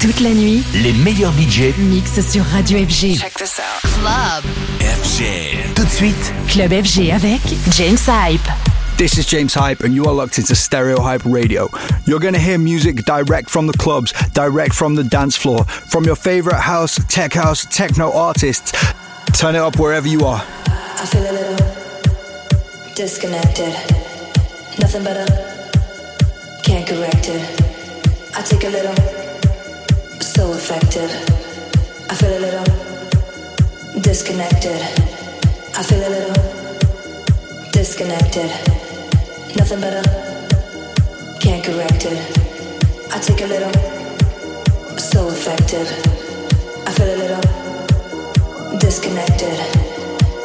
Toute la nuit, les meilleurs budgets mixent sur Radio FG. Check this out. Club FG. Tout de suite, Club FG avec James Hype. This is James Hype, and you are locked into Stereo Hype Radio. You're going to hear music direct from the clubs, direct from the dance floor, from your favorite house, tech house, techno artists. Turn it up wherever you are. I feel a little disconnected. Nothing better, can't correct it. I take a little, so effective. I feel a little disconnected. I feel a little disconnected. Nothing better, can't correct it. I take a little, so effective. I feel a little disconnected.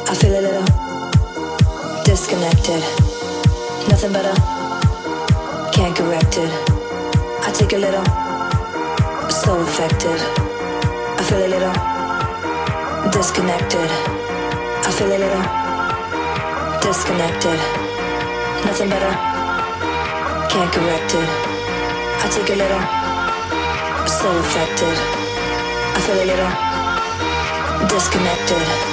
I feel a little disconnected. Nothing better, can't correct it. I take a little, so effective. I feel a little disconnected. I feel a little disconnected. Nothing better, can't correct it. I take a little, so affected. I feel a little disconnected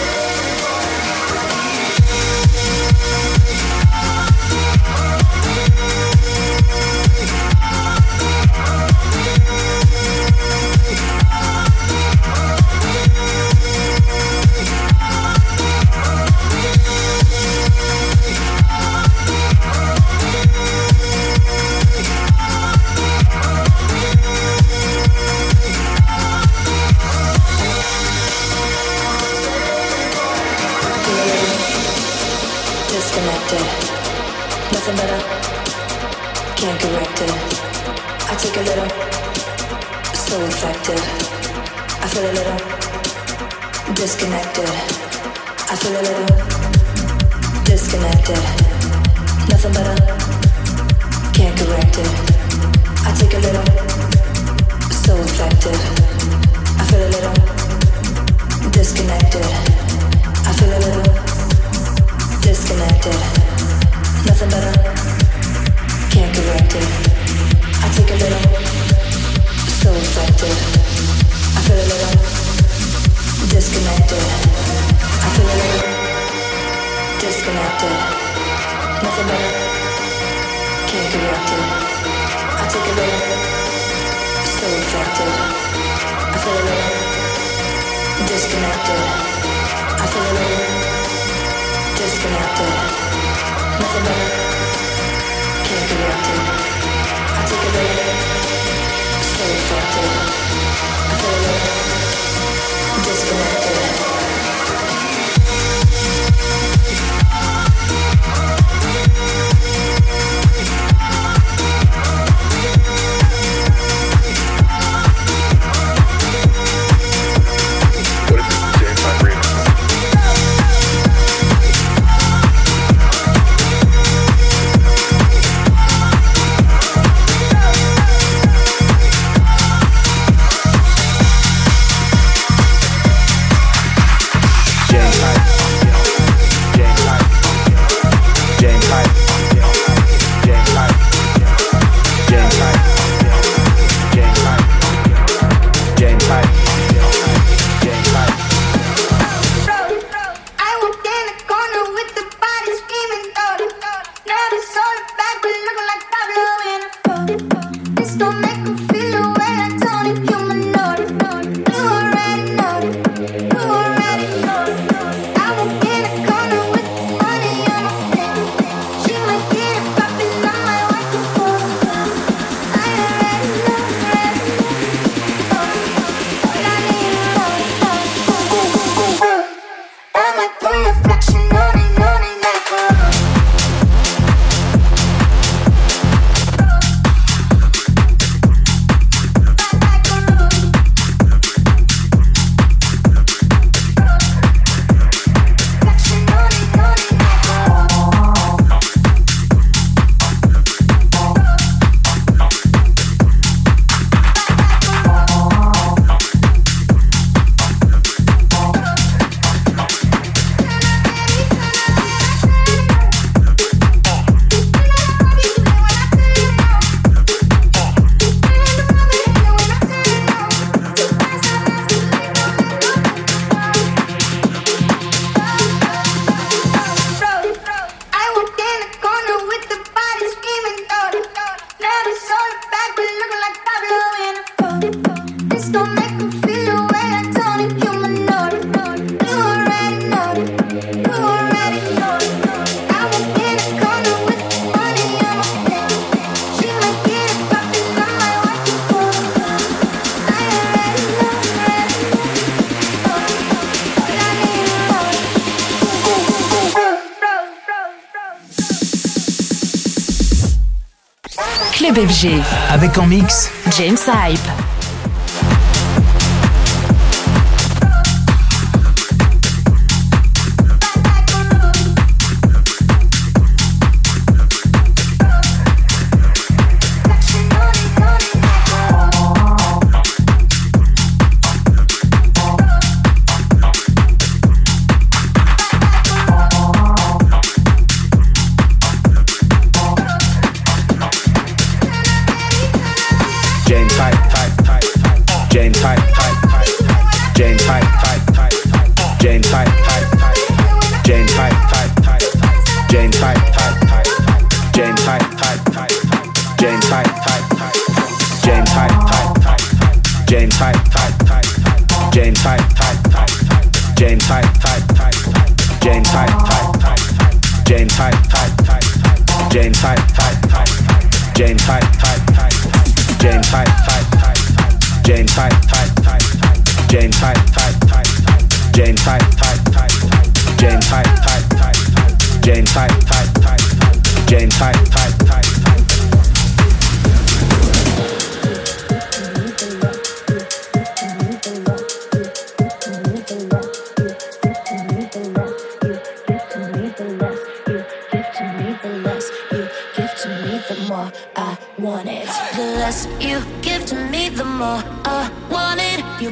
avec en mix James Hype.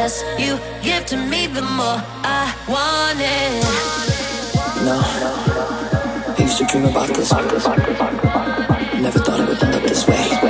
less you give to me, the more I want it. No, I used to dream about this. Never thought it would end up this way.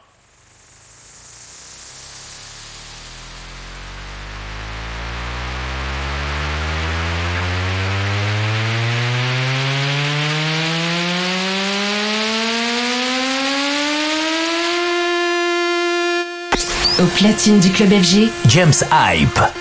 Au platine du club FG, James Hype.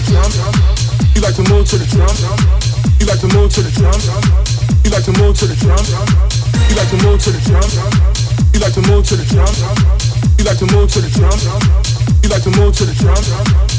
the drum. You like to move to the drum. You like to move to the drum. You like to move to the drum. You like to move to the drum. You like to move to the drum. You like to move to the drum. You like to move to the drum.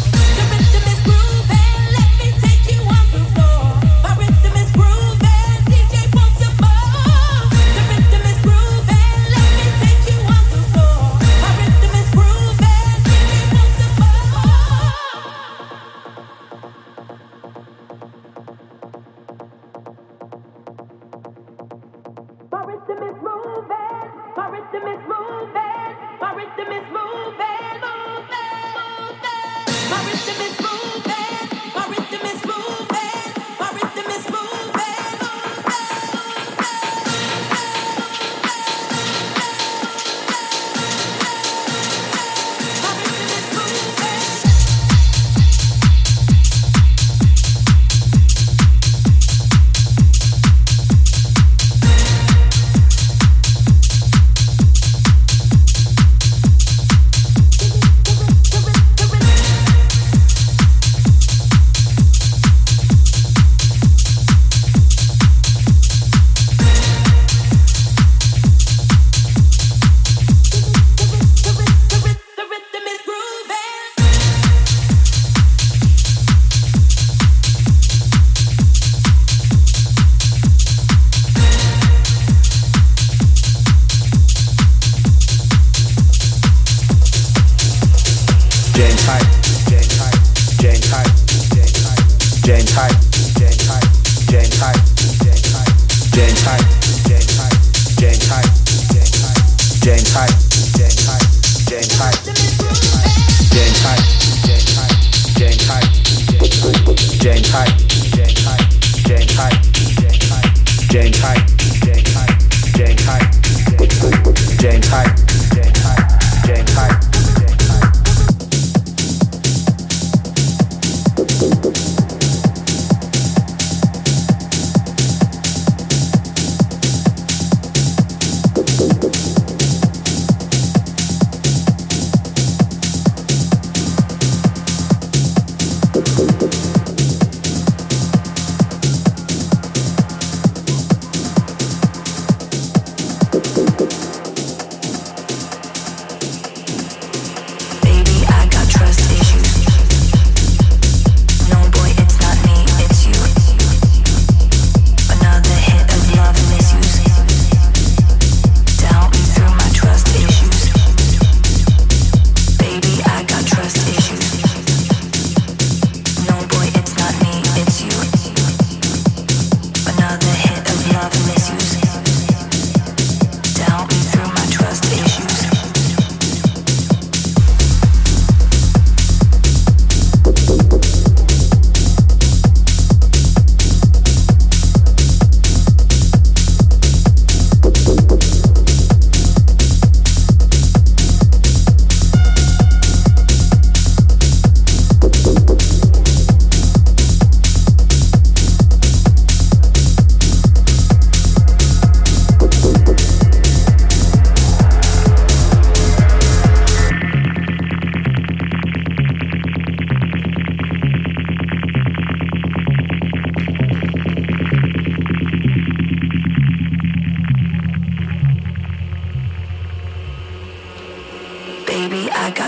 James Hype, James Hype, James Hype, James Hype, James Hype, James Hype, James Hype, James Hype, James Hype, James Hype, James Hype, James Hype, James Hype, James Hype.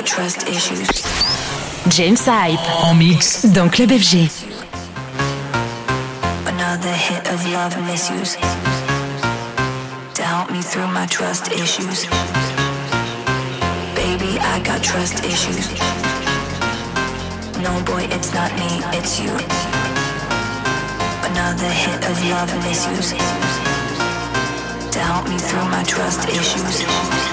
Trust issues. James Hype en mix dans Club FG. Another hit of love misuse to help me through my trust issues. Baby, I got trust issues. No, boy, it's not me, it's you. Another hit of love misuse to help me through my trust issues.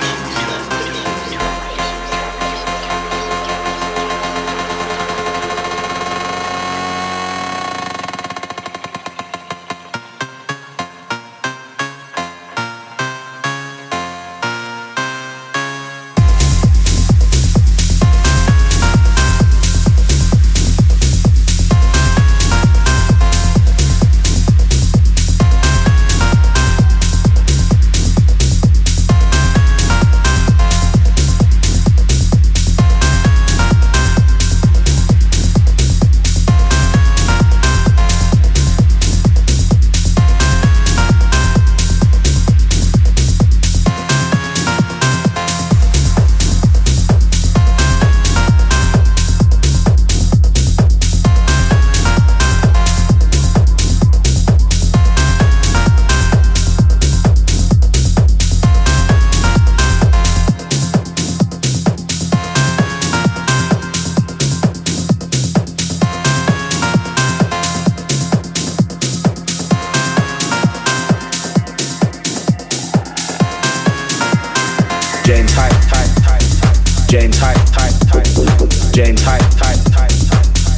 James Hype, Hype, Hype, James Hype, Hype, Hype, James Hype, Hype, Hype,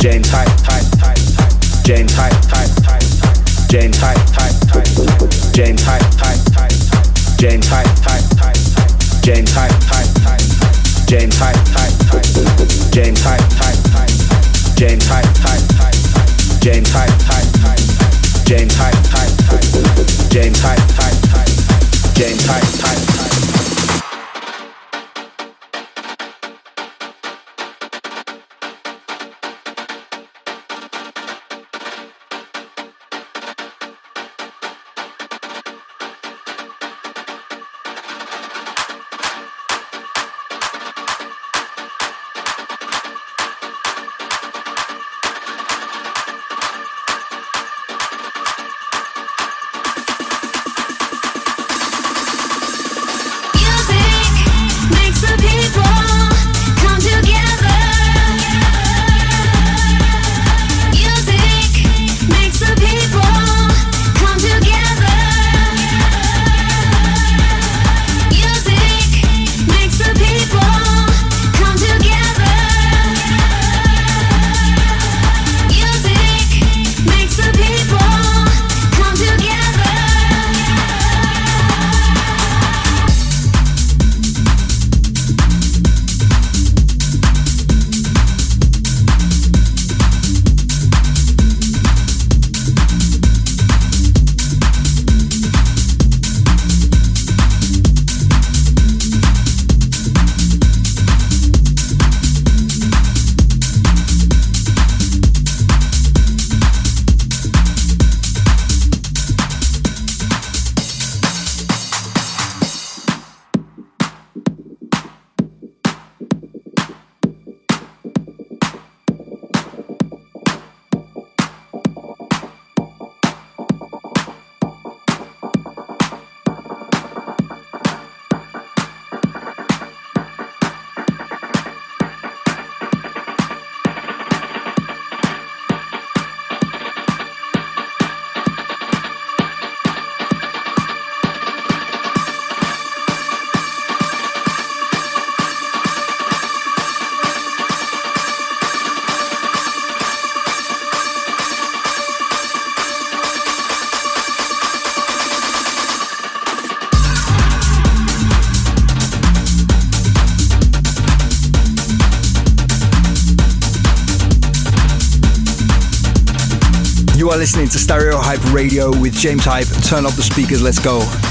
James Hype, Hype, Hype, James Hype, Hype, Hype, James Hype, Hype, Hype, James Hype, Hype, Hype, James Hype, Hype, Hype, James Hype, Hype, Hype, James Hype, Hype, Hype, James Hype, Hype, Hype, James Hype, Hype, Hype, James Hype, Hype, Hype, James Hype, Hype, Hype, James Hype, Hype, Hype, James Hype, Hype, Hype. Listening to Stereo Hype Radio with James Hype. Turn up the speakers, let's go.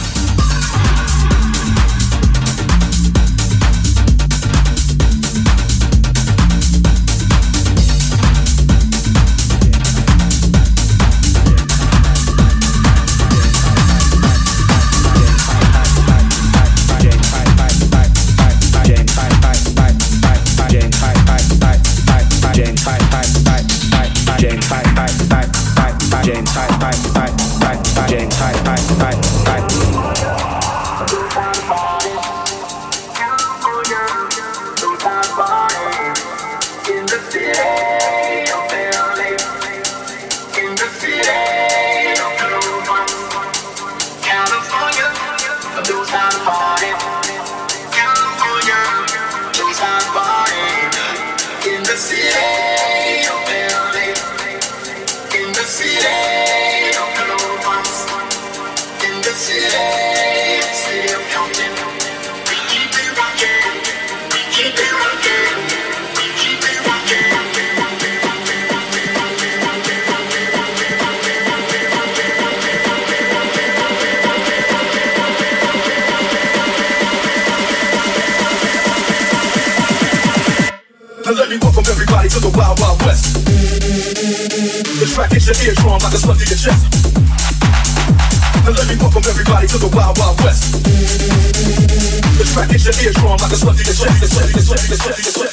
your eardrum like a slug to your chest. And let me welcome everybody to the wild, wild west. The track is your eardrum like a slug to your chest.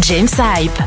James Hype.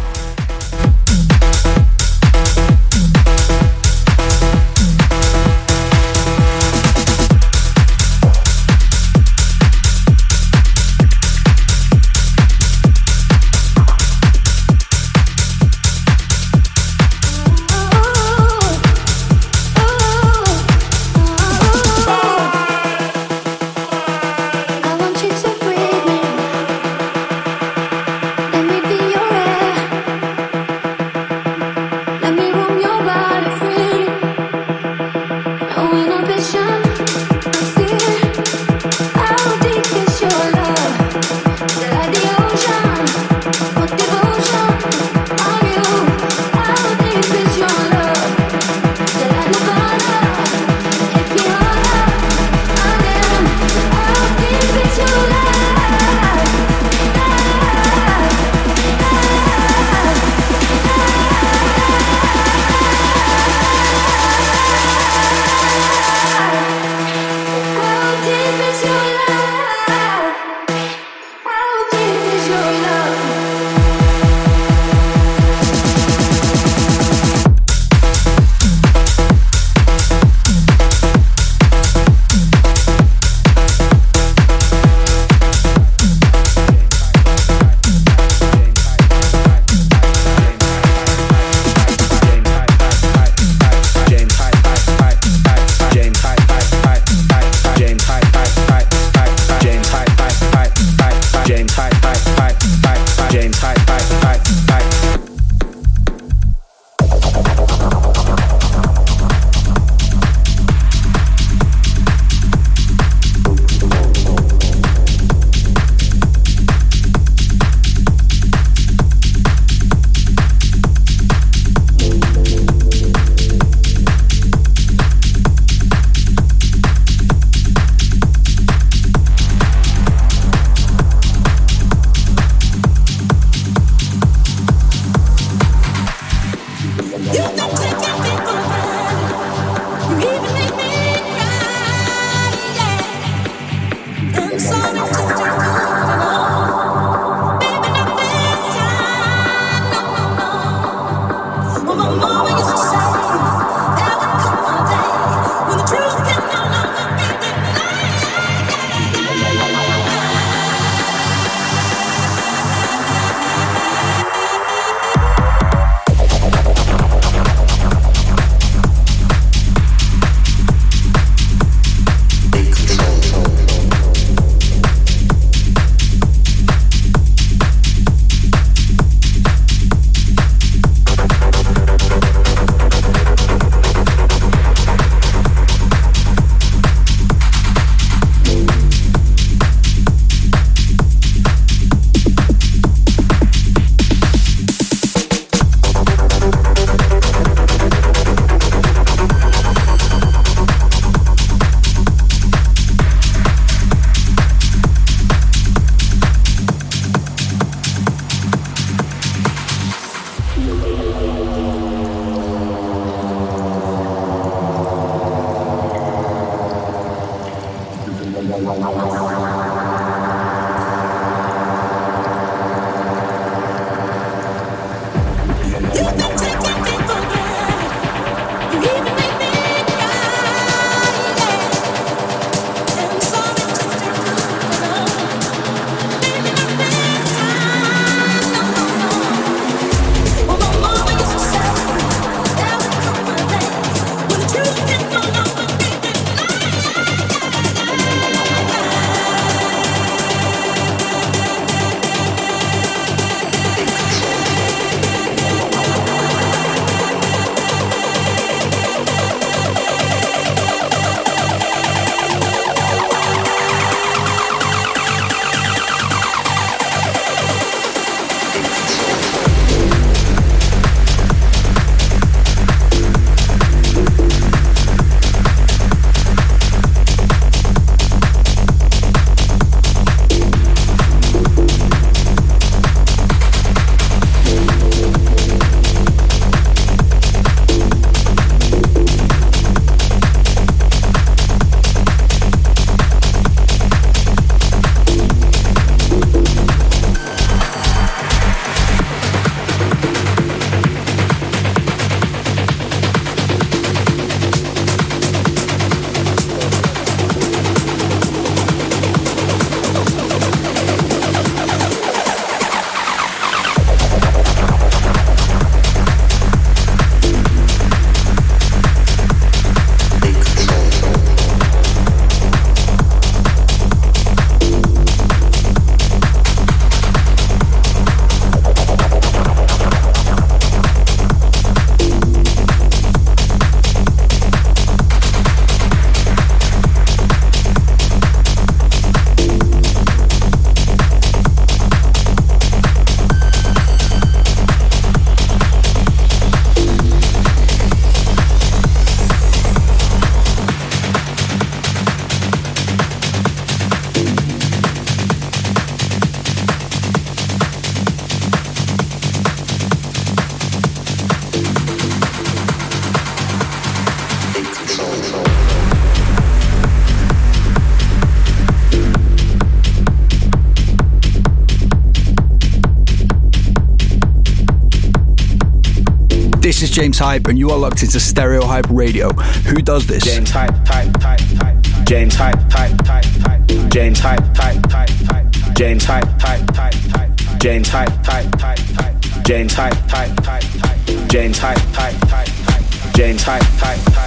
James Hype, and you are locked into Stereo Hype Radio. Who does this? James Hype, Hype, Hype, Hype. James Hype, Hype, Hype, Hype. James Hype, Hype, Hype, Hype. James Hype, Hype, Hype, Hype. James Hype, Hype, Hype, Hype. James Hype, Hype, Hype, Hype. James Hype, Hype, Hype, Hype. James Hype, Hype, Hype.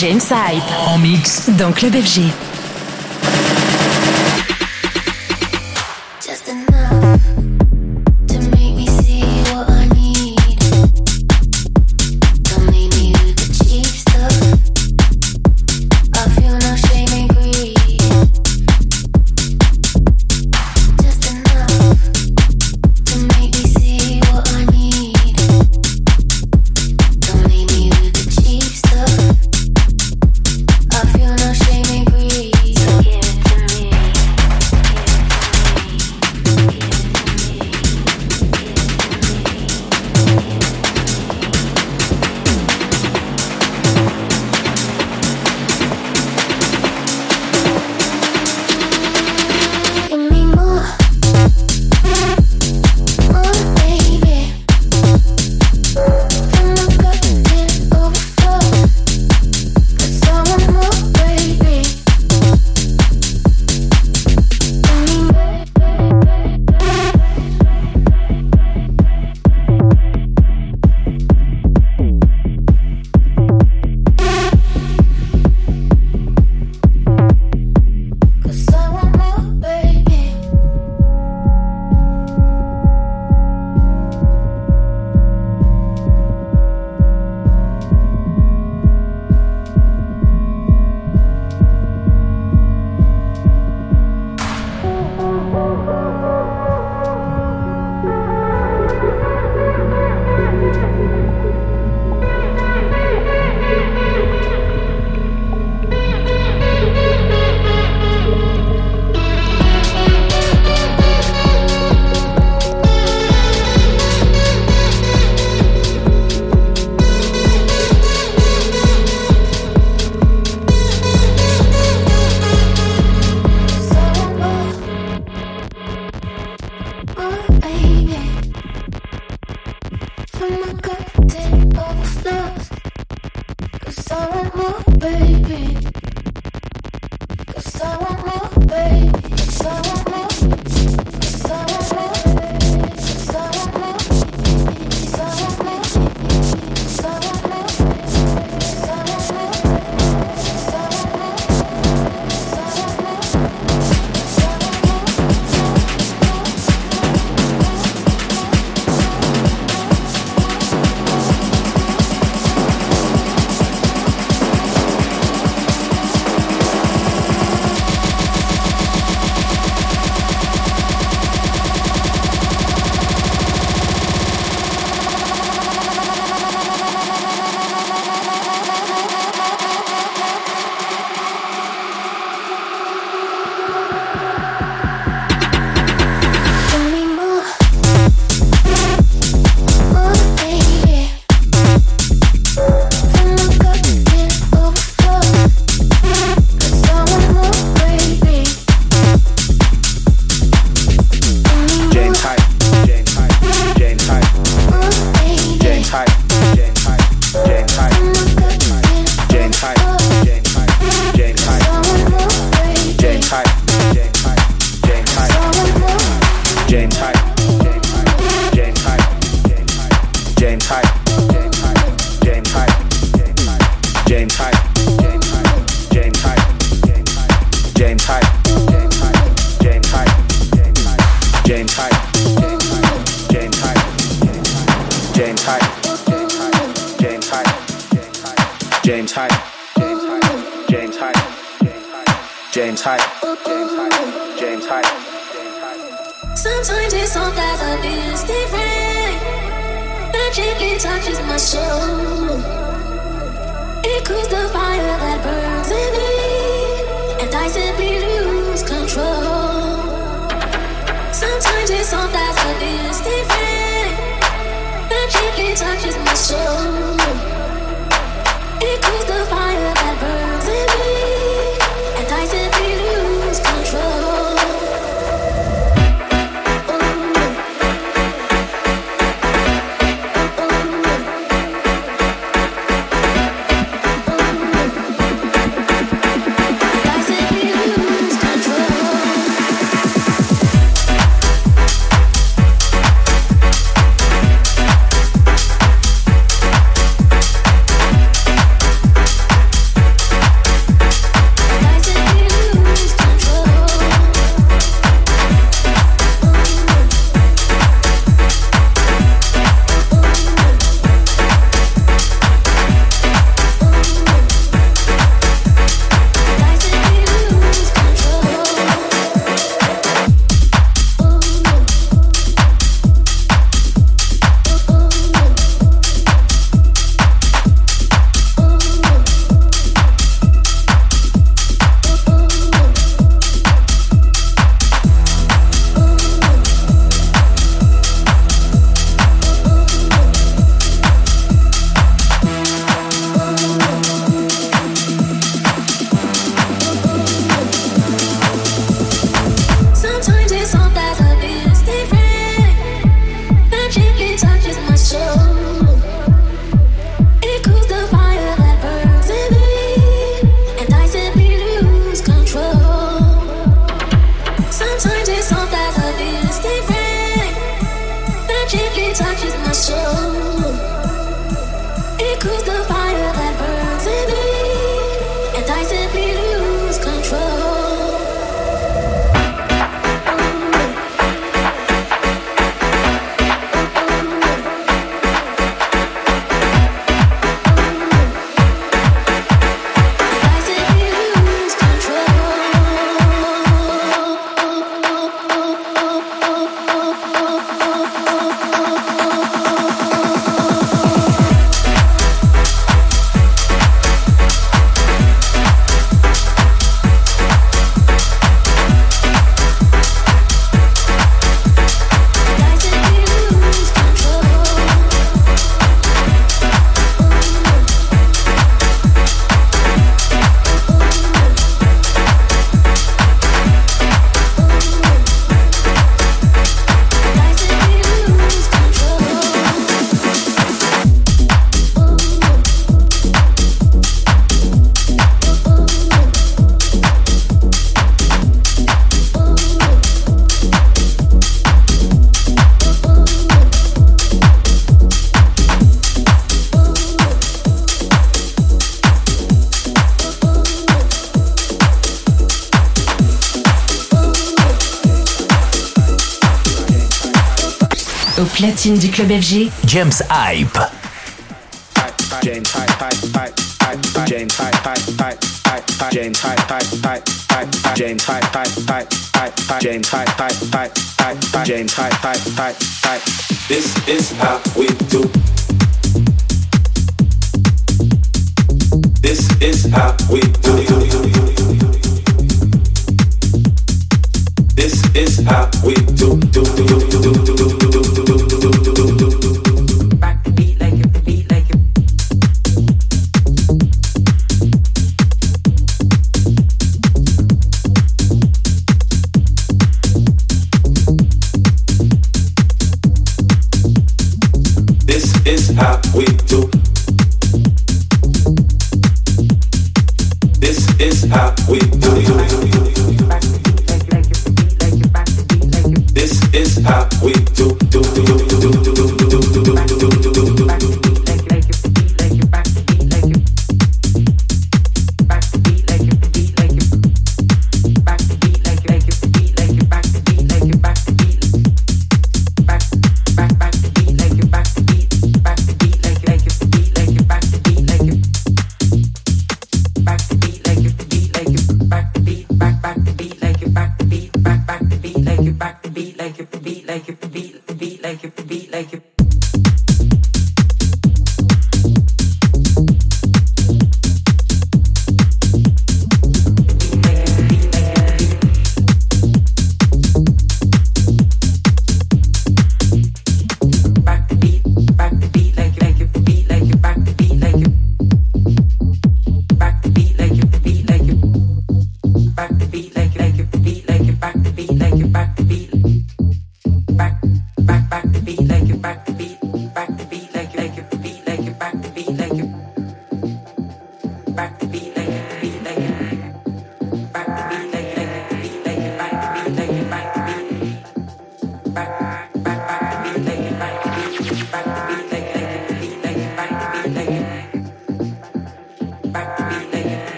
James Hype. En mix. Dans Club FG. sometimes I feel different. Magically touches my soul. It cools the fire that burns in me, and I simply lose control. Sometimes it's sometimes I feel different. Magically touches my soul. Platine du club FG. James Hype. James Hype, hype, hype, hype, James Hype, hype, hype, hype, James Hype, hype, hype, hype, James Hype, hype, hype, hype, James Hype, hype, hype, hype, James Hype, hype, hype, hype. This is how we do. This is how we do. This is how we do. do, do, do, do, do, do, beat like it, beat like it.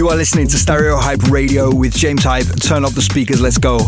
You are listening to Stereo Hype Radio with James Hype. Turn up the speakers, let's go.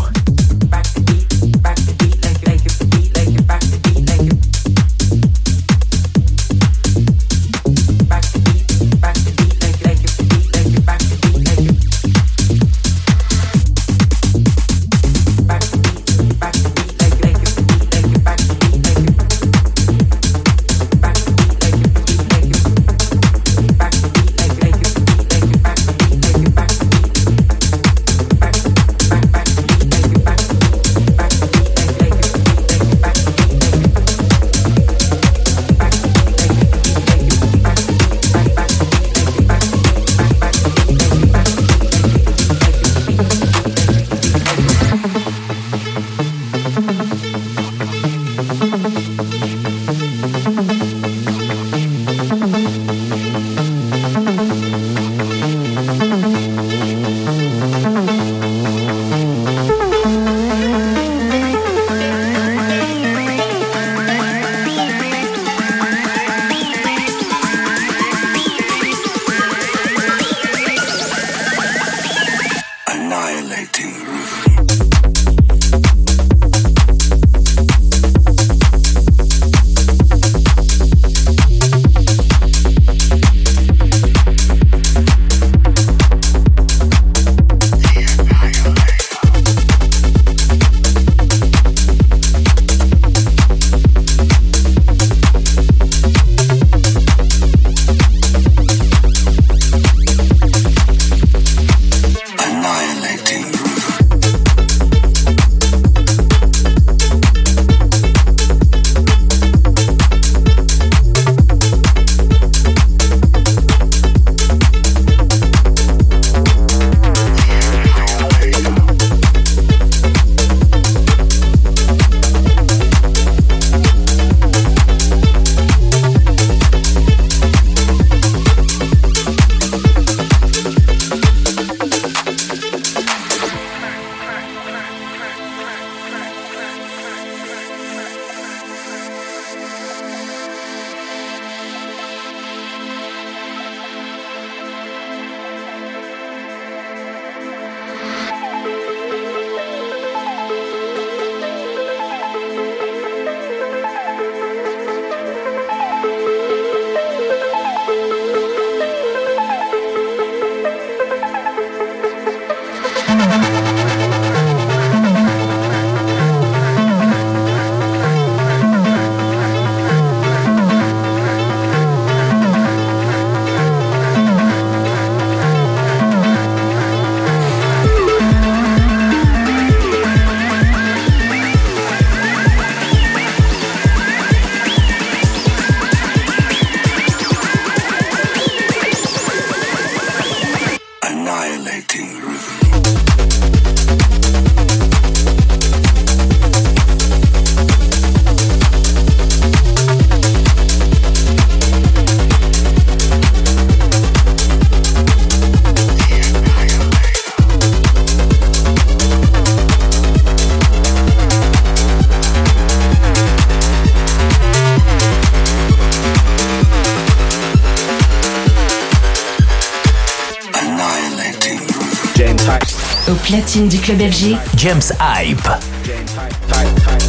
Platine du club FG. James Hype. James Hype, Hype, Hype,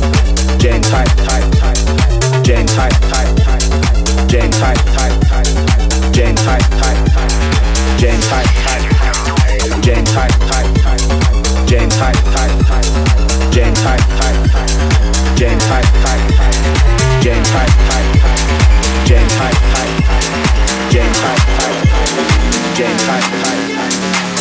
James Hype, Hype, Hype, James Hype, Hype, Hype, James Hype, Hype, Hype, James Hype, Hype, Hype, James Hype, Hype, James Hype, Hype, Hype, James Hype, Hype, Hype, James Hype, Hype, Hype, James Hype, Hype, Hype, James Hype, Hype, Hype, James Hype, Hype. James Hype.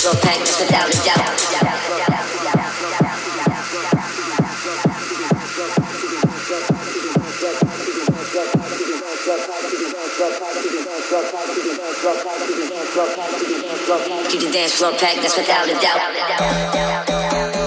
To the dance floor pack, that's without a doubt.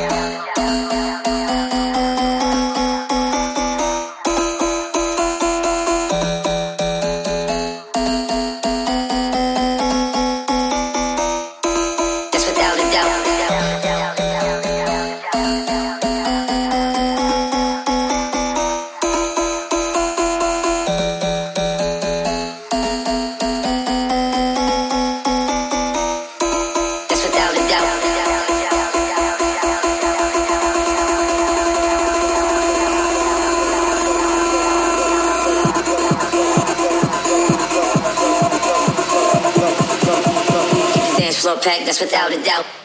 that's without a doubt.